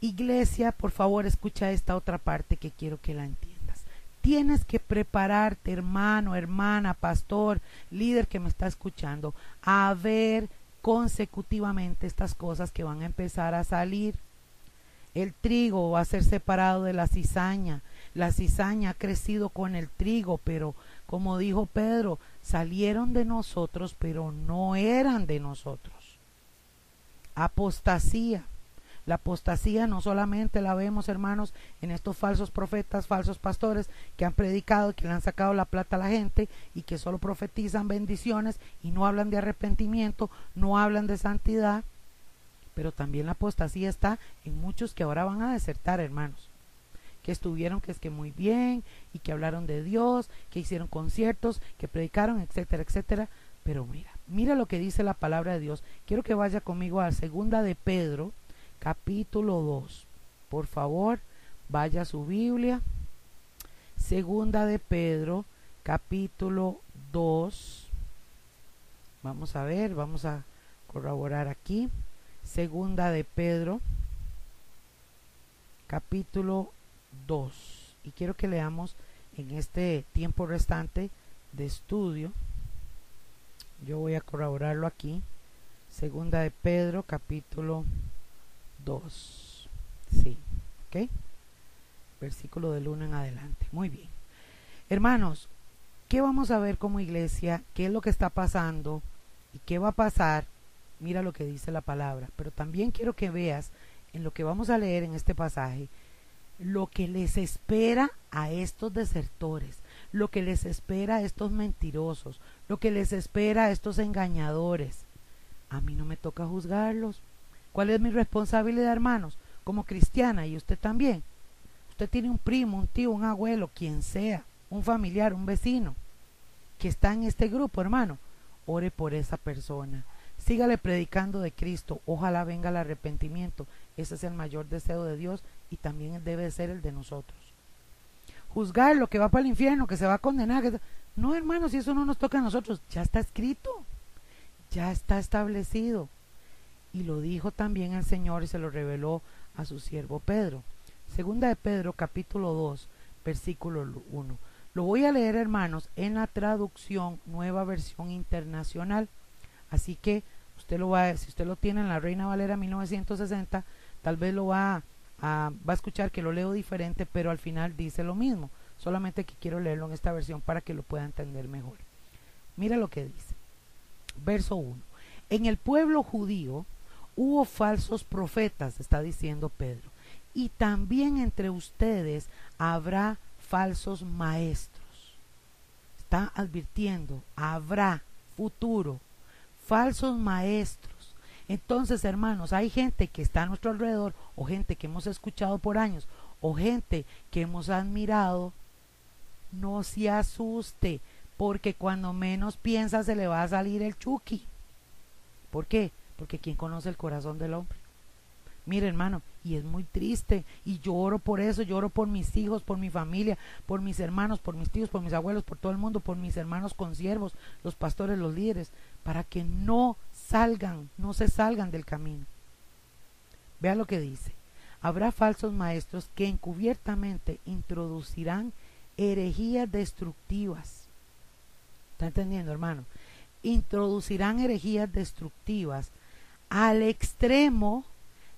Iglesia, por favor, escucha esta otra parte que quiero que la entiendas. Tienes que prepararte, hermano, hermana, pastor, líder que me está escuchando, a ver consecutivamente estas cosas que van a empezar a salir. El trigo va a ser separado de la cizaña. La cizaña ha crecido con el trigo, pero como dijo Pedro, salieron de nosotros, pero no eran de nosotros. Apostasía. La apostasía no solamente la vemos, hermanos, en estos falsos profetas, falsos pastores que han predicado, que le han sacado la plata a la gente y que solo profetizan bendiciones y no hablan de arrepentimiento, no hablan de santidad. Pero también la apostasía está en muchos que ahora van a desertar, hermanos estuvieron que es que muy bien y que hablaron de Dios, que hicieron conciertos, que predicaron, etcétera, etcétera. Pero mira, mira lo que dice la palabra de Dios. Quiero que vaya conmigo a segunda de Pedro, capítulo 2. Por favor, vaya a su Biblia. Segunda de Pedro, capítulo 2. Vamos a ver, vamos a corroborar aquí. Segunda de Pedro, capítulo 2. Y quiero que leamos en este tiempo restante de estudio. Yo voy a corroborarlo aquí. Segunda de Pedro, capítulo 2. Sí, ¿ok? Versículo del 1 en adelante. Muy bien. Hermanos, ¿qué vamos a ver como iglesia? ¿Qué es lo que está pasando? ¿Y qué va a pasar? Mira lo que dice la palabra. Pero también quiero que veas en lo que vamos a leer en este pasaje lo que les espera a estos desertores, lo que les espera a estos mentirosos, lo que les espera a estos engañadores. A mí no me toca juzgarlos, ¿Cuál es mi responsabilidad, hermanos? Como cristiana y usted también. Usted tiene un primo, un tío, un abuelo, quien sea, un familiar, un vecino, que está en este grupo, hermano. Ore por esa persona. Sígale predicando de Cristo. Ojalá venga el arrepentimiento. Ese es el mayor deseo de Dios y también debe ser el de nosotros. Juzgar lo que va para el infierno, que se va a condenar. No, hermanos, si eso no nos toca a nosotros, ya está escrito. Ya está establecido y lo dijo también el Señor y se lo reveló a su siervo Pedro. Segunda de Pedro capítulo 2 versículo 1. Lo voy a leer hermanos en la traducción nueva versión internacional. Así que usted lo va, si usted lo tiene en la Reina Valera 1960, tal vez lo va a, va a escuchar que lo leo diferente, pero al final dice lo mismo. Solamente que quiero leerlo en esta versión para que lo pueda entender mejor. Mira lo que dice. Verso 1. En el pueblo judío hubo falsos profetas, está diciendo Pedro, y también entre ustedes habrá falsos maestros. Está advirtiendo, habrá futuro, falsos maestros. Entonces, hermanos, hay gente que está a nuestro alrededor, o gente que hemos escuchado por años, o gente que hemos admirado. No se asuste, porque cuando menos piensa se le va a salir el chuki. ¿Por qué? porque quien conoce el corazón del hombre. Mire, hermano, y es muy triste. Y lloro por eso, lloro por mis hijos, por mi familia, por mis hermanos, por mis tíos, por mis abuelos, por todo el mundo, por mis hermanos consiervos, los pastores, los líderes, para que no salgan, no se salgan del camino. Vea lo que dice. Habrá falsos maestros que encubiertamente introducirán herejías destructivas. ¿Está entendiendo, hermano? Introducirán herejías destructivas al extremo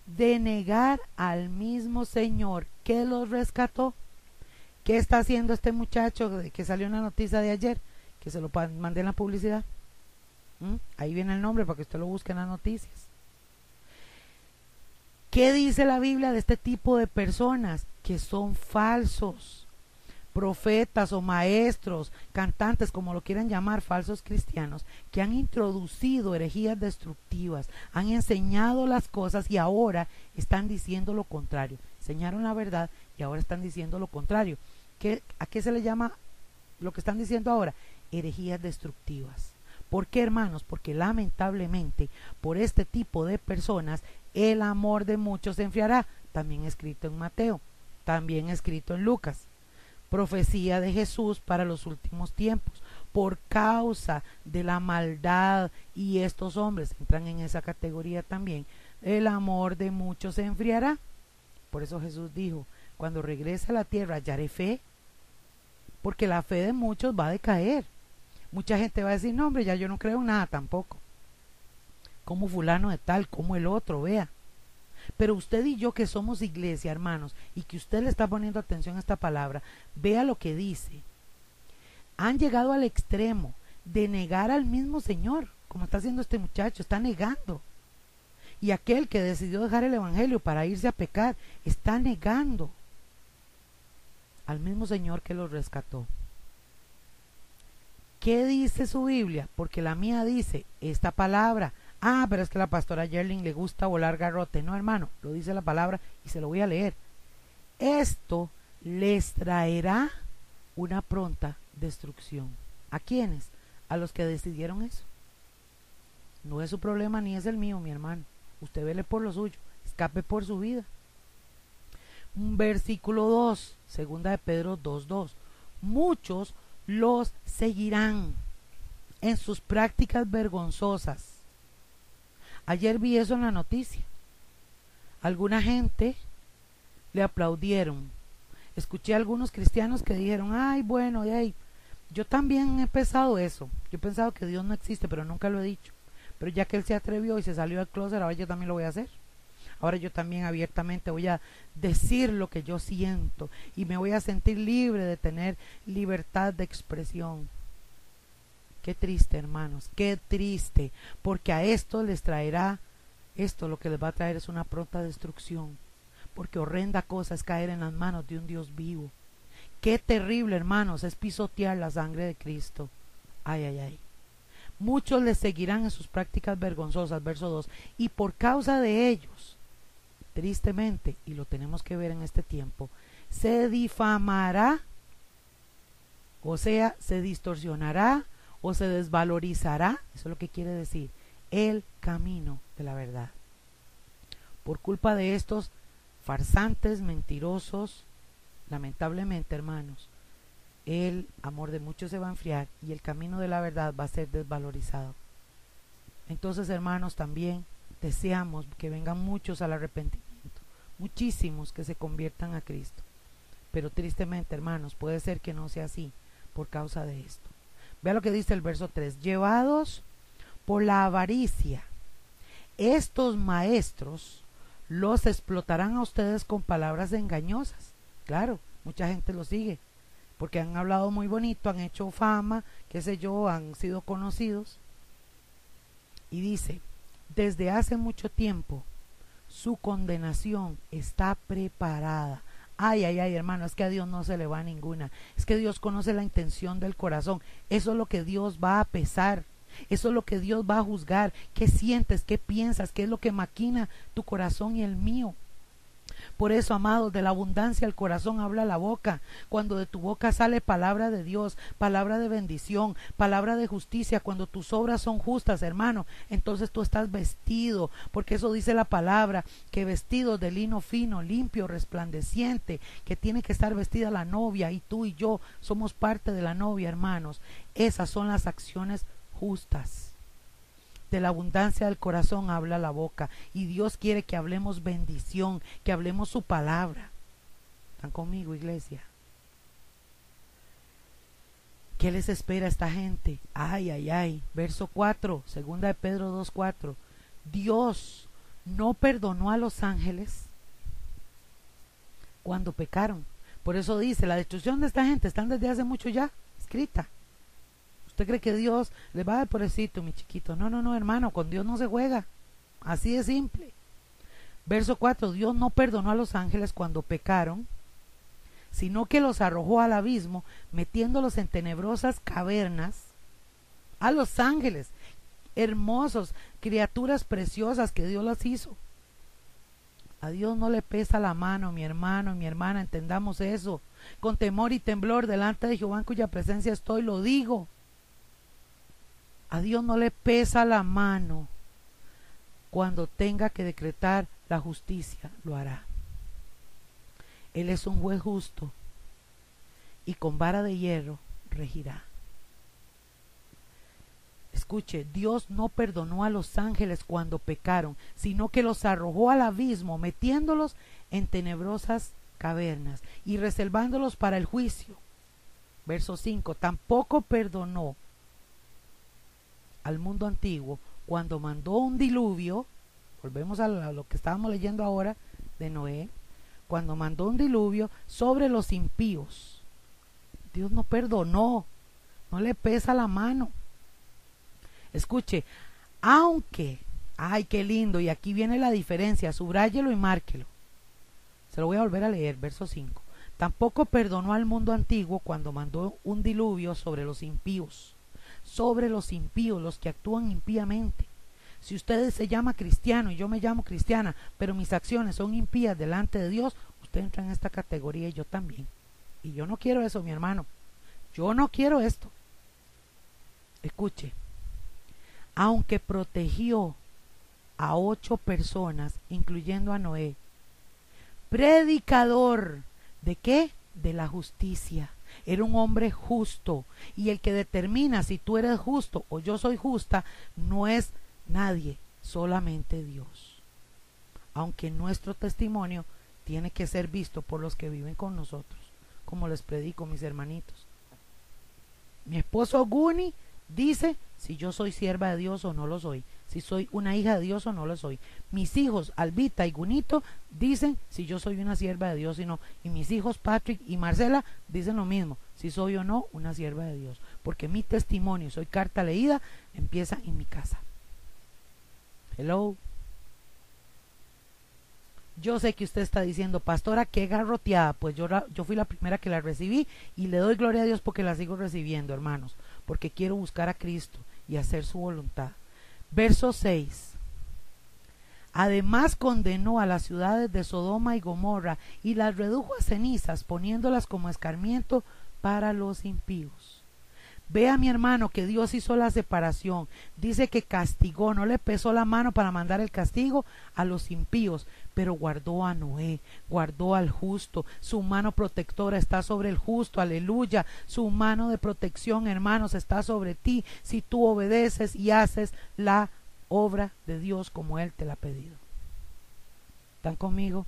de negar al mismo Señor que los rescató. ¿Qué está haciendo este muchacho que salió en la noticia de ayer? Que se lo mandé en la publicidad. Ahí viene el nombre para que usted lo busque en las noticias. ¿Qué dice la Biblia de este tipo de personas? Que son falsos profetas o maestros, cantantes, como lo quieran llamar, falsos cristianos, que han introducido herejías destructivas, han enseñado las cosas y ahora están diciendo lo contrario. Enseñaron la verdad y ahora están diciendo lo contrario. ¿Qué, ¿A qué se le llama lo que están diciendo ahora? Herejías destructivas. ¿Por qué, hermanos? Porque lamentablemente por este tipo de personas el amor de muchos se enfriará. También escrito en Mateo, también escrito en Lucas profecía de Jesús para los últimos tiempos. Por causa de la maldad y estos hombres entran en esa categoría también, el amor de muchos se enfriará. Por eso Jesús dijo, cuando regrese a la tierra hallaré fe, porque la fe de muchos va a decaer. Mucha gente va a decir, no hombre, ya yo no creo en nada tampoco. Como fulano de tal, como el otro, vea. Pero usted y yo que somos iglesia, hermanos, y que usted le está poniendo atención a esta palabra, vea lo que dice. Han llegado al extremo de negar al mismo Señor, como está haciendo este muchacho, está negando. Y aquel que decidió dejar el Evangelio para irse a pecar, está negando al mismo Señor que lo rescató. ¿Qué dice su Biblia? Porque la mía dice esta palabra, Ah, pero es que la pastora Yerling le gusta volar garrote. No, hermano, lo dice la palabra y se lo voy a leer. Esto les traerá una pronta destrucción. ¿A quiénes? A los que decidieron eso. No es su problema ni es el mío, mi hermano. Usted vele por lo suyo. Escape por su vida. Versículo 2, segunda de Pedro 2.2. Muchos los seguirán en sus prácticas vergonzosas Ayer vi eso en la noticia. Alguna gente le aplaudieron. Escuché a algunos cristianos que dijeron, ay, bueno, hey, yo también he pensado eso. Yo he pensado que Dios no existe, pero nunca lo he dicho. Pero ya que Él se atrevió y se salió del closet, ahora yo también lo voy a hacer. Ahora yo también abiertamente voy a decir lo que yo siento y me voy a sentir libre de tener libertad de expresión. Qué triste, hermanos, qué triste, porque a esto les traerá, esto lo que les va a traer es una pronta destrucción, porque horrenda cosa es caer en las manos de un Dios vivo. Qué terrible, hermanos, es pisotear la sangre de Cristo. Ay, ay, ay. Muchos les seguirán en sus prácticas vergonzosas, verso 2, y por causa de ellos, tristemente, y lo tenemos que ver en este tiempo, se difamará, o sea, se distorsionará o se desvalorizará, eso es lo que quiere decir, el camino de la verdad. Por culpa de estos farsantes, mentirosos, lamentablemente hermanos, el amor de muchos se va a enfriar y el camino de la verdad va a ser desvalorizado. Entonces, hermanos, también deseamos que vengan muchos al arrepentimiento, muchísimos que se conviertan a Cristo. Pero tristemente, hermanos, puede ser que no sea así por causa de esto. Vea lo que dice el verso 3. Llevados por la avaricia, estos maestros los explotarán a ustedes con palabras engañosas. Claro, mucha gente lo sigue, porque han hablado muy bonito, han hecho fama, qué sé yo, han sido conocidos. Y dice, desde hace mucho tiempo su condenación está preparada Ay, ay, ay, hermano, es que a Dios no se le va ninguna. Es que Dios conoce la intención del corazón. Eso es lo que Dios va a pesar. Eso es lo que Dios va a juzgar. ¿Qué sientes? ¿Qué piensas? ¿Qué es lo que maquina tu corazón y el mío? Por eso, amados, de la abundancia el corazón habla la boca. Cuando de tu boca sale palabra de Dios, palabra de bendición, palabra de justicia, cuando tus obras son justas, hermano, entonces tú estás vestido, porque eso dice la palabra, que vestido de lino fino, limpio, resplandeciente, que tiene que estar vestida la novia y tú y yo somos parte de la novia, hermanos. Esas son las acciones justas de la abundancia del corazón habla la boca. Y Dios quiere que hablemos bendición, que hablemos su palabra. ¿Están conmigo, iglesia? ¿Qué les espera a esta gente? Ay, ay, ay. Verso 4, segunda de Pedro 2, 4. Dios no perdonó a los ángeles cuando pecaron. Por eso dice, la destrucción de esta gente están desde hace mucho ya escrita. ¿Usted cree que Dios le va a pobrecito, mi chiquito? No, no, no, hermano, con Dios no se juega. Así de simple. Verso 4, Dios no perdonó a los ángeles cuando pecaron, sino que los arrojó al abismo, metiéndolos en tenebrosas cavernas. A los ángeles, hermosos, criaturas preciosas que Dios las hizo. A Dios no le pesa la mano, mi hermano, mi hermana, entendamos eso. Con temor y temblor delante de Jehová en cuya presencia estoy, lo digo. A Dios no le pesa la mano. Cuando tenga que decretar la justicia, lo hará. Él es un juez justo y con vara de hierro regirá. Escuche, Dios no perdonó a los ángeles cuando pecaron, sino que los arrojó al abismo, metiéndolos en tenebrosas cavernas y reservándolos para el juicio. Verso 5. Tampoco perdonó al mundo antiguo cuando mandó un diluvio, volvemos a lo que estábamos leyendo ahora de Noé, cuando mandó un diluvio sobre los impíos. Dios no perdonó, no le pesa la mano. Escuche, aunque, ay, qué lindo, y aquí viene la diferencia, subráyelo y márquelo. Se lo voy a volver a leer, verso 5. Tampoco perdonó al mundo antiguo cuando mandó un diluvio sobre los impíos sobre los impíos, los que actúan impíamente. Si usted se llama cristiano y yo me llamo cristiana, pero mis acciones son impías delante de Dios, usted entra en esta categoría y yo también. Y yo no quiero eso, mi hermano. Yo no quiero esto. Escuche, aunque protegió a ocho personas, incluyendo a Noé, predicador de qué? De la justicia era un hombre justo. Y el que determina si tú eres justo o yo soy justa no es nadie, solamente Dios. Aunque nuestro testimonio tiene que ser visto por los que viven con nosotros, como les predico mis hermanitos. Mi esposo Guni dice si yo soy sierva de Dios o no lo soy si soy una hija de Dios o no lo soy. Mis hijos, Albita y Gunito, dicen si yo soy una sierva de Dios o no. Y mis hijos, Patrick y Marcela, dicen lo mismo, si soy o no una sierva de Dios. Porque mi testimonio, soy carta leída, empieza en mi casa. Hello. Yo sé que usted está diciendo, pastora, qué garroteada. Pues yo, yo fui la primera que la recibí y le doy gloria a Dios porque la sigo recibiendo, hermanos. Porque quiero buscar a Cristo y hacer su voluntad. Verso 6. Además condenó a las ciudades de Sodoma y Gomorra y las redujo a cenizas, poniéndolas como escarmiento para los impíos. Vea mi hermano que Dios hizo la separación. Dice que castigó, no le pesó la mano para mandar el castigo a los impíos, pero guardó a Noé, guardó al justo. Su mano protectora está sobre el justo, aleluya. Su mano de protección, hermanos, está sobre ti si tú obedeces y haces la obra de Dios como Él te la ha pedido. ¿Están conmigo?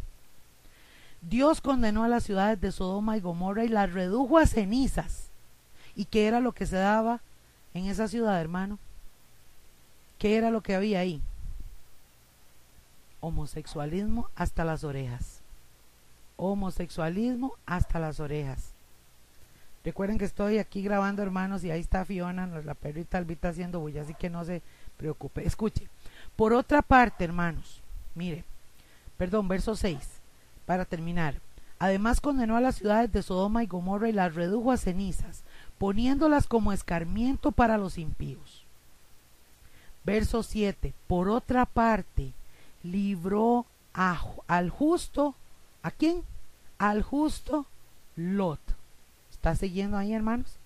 Dios condenó a las ciudades de Sodoma y Gomorra y las redujo a cenizas ¿Y qué era lo que se daba en esa ciudad, hermano? ¿Qué era lo que había ahí? Homosexualismo hasta las orejas. Homosexualismo hasta las orejas. Recuerden que estoy aquí grabando, hermanos, y ahí está Fiona, la perrita albita haciendo bulla, así que no se preocupe. Escuche. Por otra parte, hermanos, mire, perdón, verso 6, para terminar. Además condenó a las ciudades de Sodoma y Gomorra y las redujo a cenizas, poniéndolas como escarmiento para los impíos. Verso 7. Por otra parte, libró al justo ¿A quién? Al justo Lot. ¿Está siguiendo ahí, hermanos?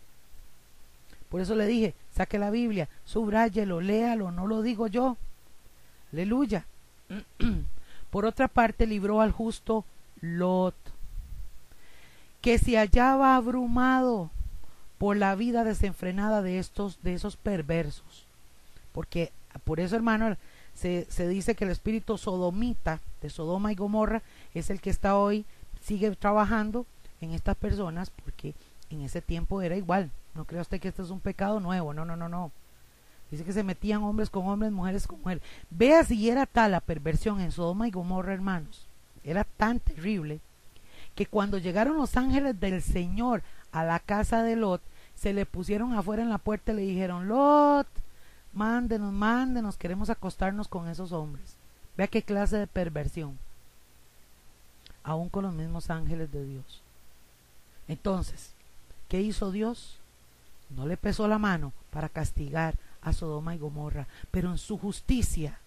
Por eso le dije, saque la Biblia, subráyelo, léalo, no lo digo yo. Aleluya. Por otra parte, libró al justo Lot, que se hallaba abrumado por la vida desenfrenada de estos, de esos perversos. Porque por eso, hermano, se, se dice que el espíritu sodomita de Sodoma y Gomorra es el que está hoy, sigue trabajando en estas personas, porque en ese tiempo era igual. No crea usted que esto es un pecado nuevo, no, no, no, no. Dice que se metían hombres con hombres, mujeres con mujeres. Vea si era tal la perversión en Sodoma y Gomorra, hermanos. Era tan terrible que cuando llegaron los ángeles del Señor a la casa de Lot, se le pusieron afuera en la puerta y le dijeron, Lot, mándenos, mándenos, queremos acostarnos con esos hombres. Vea qué clase de perversión. Aún con los mismos ángeles de Dios. Entonces, ¿qué hizo Dios? No le pesó la mano para castigar a Sodoma y Gomorra, pero en su justicia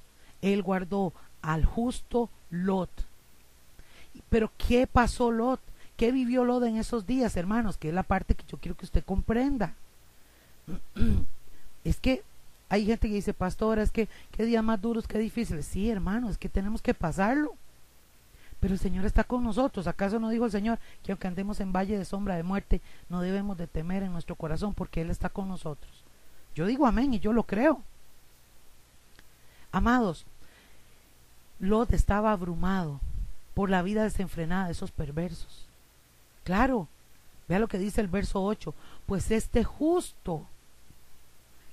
él guardó al justo Lot. Pero ¿qué pasó Lot? ¿Qué vivió Lot en esos días, hermanos? Que es la parte que yo quiero que usted comprenda. Es que hay gente que dice, pastor, es que qué días más duros, qué difíciles. Sí, hermano, es que tenemos que pasarlo. Pero el Señor está con nosotros. ¿Acaso no dijo el Señor que aunque andemos en valle de sombra de muerte, no debemos de temer en nuestro corazón porque Él está con nosotros? Yo digo amén y yo lo creo. Amados, Lot estaba abrumado por la vida desenfrenada de esos perversos. Claro, vea lo que dice el verso 8, pues este justo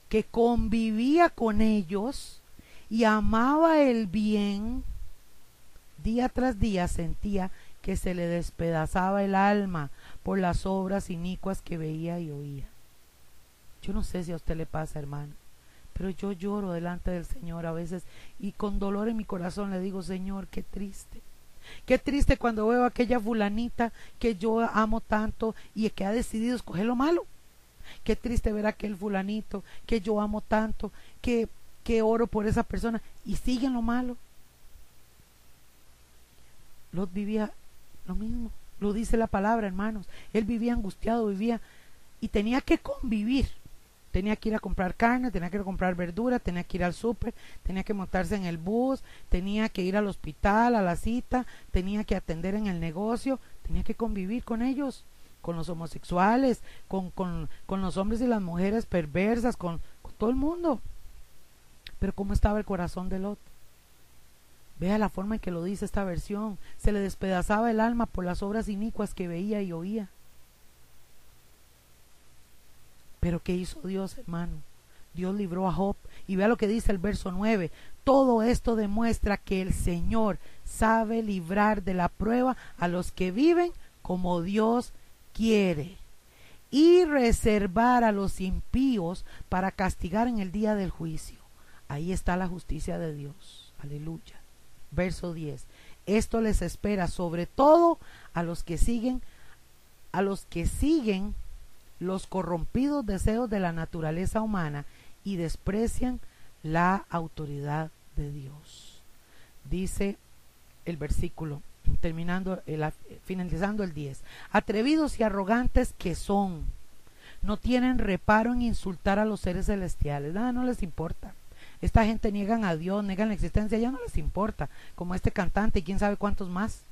que convivía con ellos y amaba el bien, día tras día sentía que se le despedazaba el alma por las obras inicuas que veía y oía. Yo no sé si a usted le pasa, hermano, pero yo lloro delante del Señor a veces y con dolor en mi corazón le digo, Señor, qué triste. Qué triste cuando veo a aquella fulanita que yo amo tanto y que ha decidido escoger lo malo. Qué triste ver a aquel fulanito que yo amo tanto, que, que oro por esa persona y sigue en lo malo. Lot vivía lo mismo, lo dice la palabra, hermanos. Él vivía angustiado, vivía y tenía que convivir Tenía que ir a comprar carne, tenía que ir a comprar verdura, tenía que ir al súper, tenía que montarse en el bus, tenía que ir al hospital, a la cita, tenía que atender en el negocio, tenía que convivir con ellos, con los homosexuales, con, con, con los hombres y las mujeres perversas, con, con todo el mundo. Pero ¿cómo estaba el corazón de Lot? Vea la forma en que lo dice esta versión. Se le despedazaba el alma por las obras inicuas que veía y oía. Pero ¿qué hizo Dios, hermano? Dios libró a Job. Y vea lo que dice el verso 9. Todo esto demuestra que el Señor sabe librar de la prueba a los que viven como Dios quiere y reservar a los impíos para castigar en el día del juicio. Ahí está la justicia de Dios. Aleluya. Verso 10. Esto les espera sobre todo a los que siguen a los que siguen los corrompidos deseos de la naturaleza humana y desprecian la autoridad de Dios. Dice el versículo, terminando, el, finalizando el 10. Atrevidos y arrogantes que son, no tienen reparo en insultar a los seres celestiales. Nada, no les importa. Esta gente niegan a Dios, niegan la existencia, ya no les importa. Como este cantante y quién sabe cuántos más.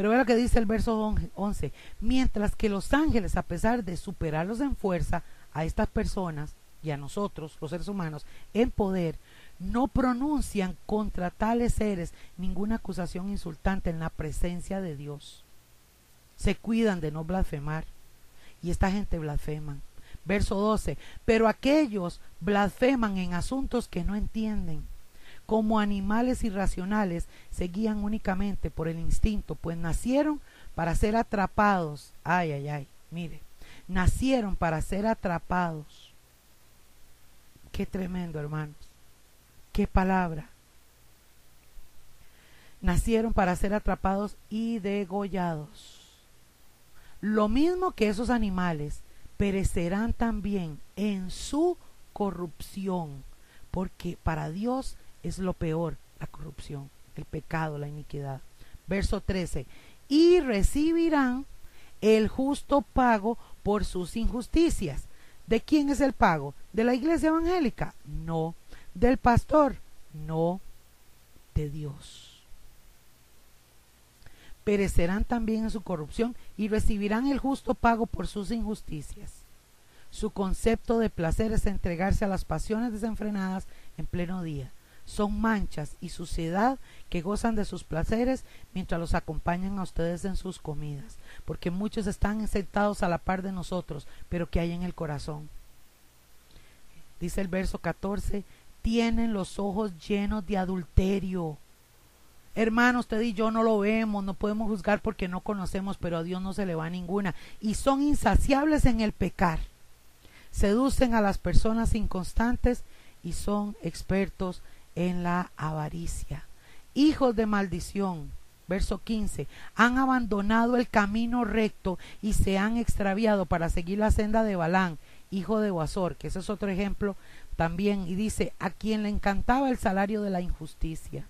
Pero ve lo que dice el verso 11. Mientras que los ángeles, a pesar de superarlos en fuerza a estas personas y a nosotros, los seres humanos, en poder, no pronuncian contra tales seres ninguna acusación insultante en la presencia de Dios. Se cuidan de no blasfemar. Y esta gente blasfema. Verso 12. Pero aquellos blasfeman en asuntos que no entienden como animales irracionales se guían únicamente por el instinto, pues nacieron para ser atrapados. Ay, ay, ay, mire, nacieron para ser atrapados. Qué tremendo, hermanos. Qué palabra. Nacieron para ser atrapados y degollados. Lo mismo que esos animales perecerán también en su corrupción, porque para Dios es lo peor, la corrupción, el pecado, la iniquidad. Verso 13. Y recibirán el justo pago por sus injusticias. ¿De quién es el pago? ¿De la iglesia evangélica? No. ¿Del pastor? No. De Dios. Perecerán también en su corrupción y recibirán el justo pago por sus injusticias. Su concepto de placer es entregarse a las pasiones desenfrenadas en pleno día. Son manchas y suciedad que gozan de sus placeres mientras los acompañan a ustedes en sus comidas, porque muchos están sentados a la par de nosotros, pero que hay en el corazón. Dice el verso 14, tienen los ojos llenos de adulterio. Hermano, usted y yo no lo vemos, no podemos juzgar porque no conocemos, pero a Dios no se le va ninguna. Y son insaciables en el pecar. Seducen a las personas inconstantes y son expertos en la avaricia. Hijos de maldición, verso 15, han abandonado el camino recto y se han extraviado para seguir la senda de Balán, hijo de Boazor, que ese es otro ejemplo también, y dice, a quien le encantaba el salario de la injusticia.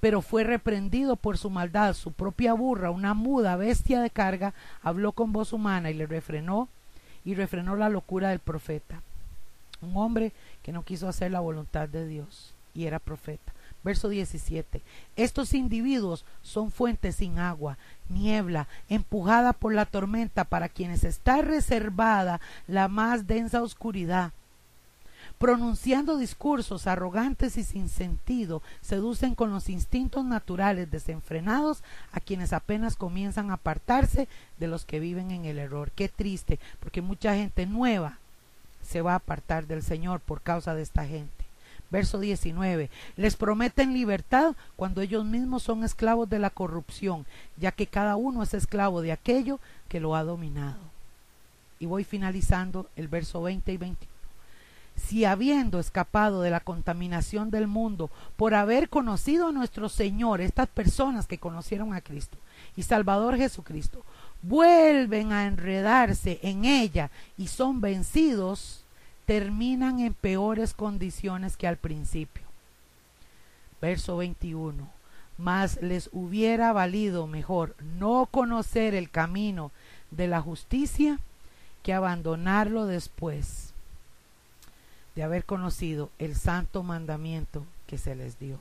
Pero fue reprendido por su maldad, su propia burra, una muda bestia de carga, habló con voz humana y le refrenó y refrenó la locura del profeta. Un hombre que no quiso hacer la voluntad de Dios y era profeta. Verso 17. Estos individuos son fuentes sin agua, niebla, empujada por la tormenta para quienes está reservada la más densa oscuridad. Pronunciando discursos arrogantes y sin sentido, seducen con los instintos naturales desenfrenados a quienes apenas comienzan a apartarse de los que viven en el error. Qué triste, porque mucha gente nueva se va a apartar del Señor por causa de esta gente. Verso 19. Les prometen libertad cuando ellos mismos son esclavos de la corrupción, ya que cada uno es esclavo de aquello que lo ha dominado. Y voy finalizando el verso 20 y 21. Si habiendo escapado de la contaminación del mundo por haber conocido a nuestro Señor, estas personas que conocieron a Cristo y Salvador Jesucristo, vuelven a enredarse en ella y son vencidos, terminan en peores condiciones que al principio. Verso 21. Mas les hubiera valido mejor no conocer el camino de la justicia que abandonarlo después de haber conocido el santo mandamiento que se les dio.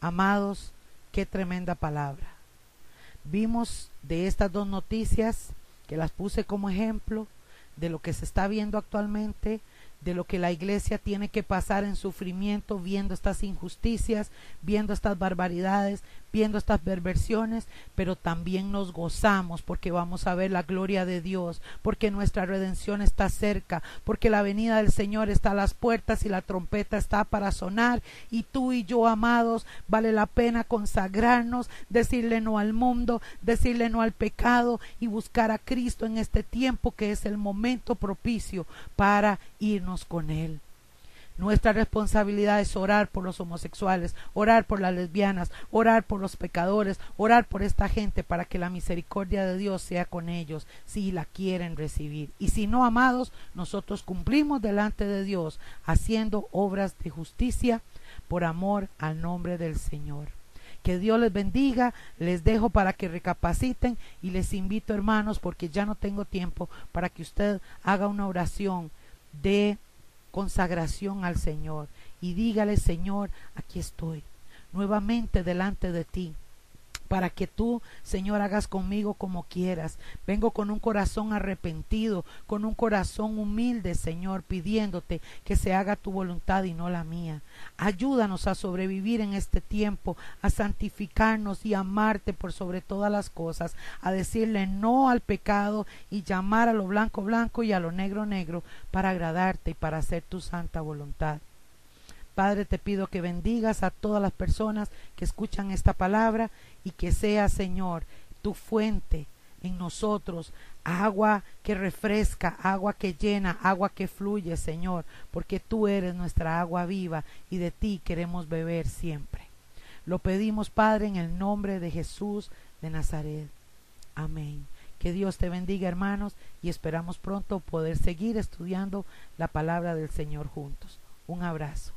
Amados, qué tremenda palabra. Vimos de estas dos noticias que las puse como ejemplo de lo que se está viendo actualmente, de lo que la iglesia tiene que pasar en sufrimiento viendo estas injusticias, viendo estas barbaridades, viendo estas perversiones, pero también nos gozamos porque vamos a ver la gloria de Dios, porque nuestra redención está cerca, porque la venida del Señor está a las puertas y la trompeta está para sonar y tú y yo, amados, vale la pena consagrarnos, decirle no al mundo, decirle no al pecado y buscar a Cristo en este tiempo que es el momento propicio para irnos con Él. Nuestra responsabilidad es orar por los homosexuales, orar por las lesbianas, orar por los pecadores, orar por esta gente para que la misericordia de Dios sea con ellos si la quieren recibir. Y si no, amados, nosotros cumplimos delante de Dios haciendo obras de justicia por amor al nombre del Señor. Que Dios les bendiga, les dejo para que recapaciten y les invito hermanos porque ya no tengo tiempo para que usted haga una oración de consagración al Señor y dígale, Señor, aquí estoy, nuevamente delante de ti para que tú, Señor, hagas conmigo como quieras. Vengo con un corazón arrepentido, con un corazón humilde, Señor, pidiéndote que se haga tu voluntad y no la mía. Ayúdanos a sobrevivir en este tiempo, a santificarnos y amarte por sobre todas las cosas, a decirle no al pecado y llamar a lo blanco blanco y a lo negro negro para agradarte y para hacer tu santa voluntad. Padre, te pido que bendigas a todas las personas que escuchan esta palabra y que sea, Señor, tu fuente en nosotros, agua que refresca, agua que llena, agua que fluye, Señor, porque tú eres nuestra agua viva y de ti queremos beber siempre. Lo pedimos, Padre, en el nombre de Jesús de Nazaret. Amén. Que Dios te bendiga, hermanos, y esperamos pronto poder seguir estudiando la palabra del Señor juntos. Un abrazo.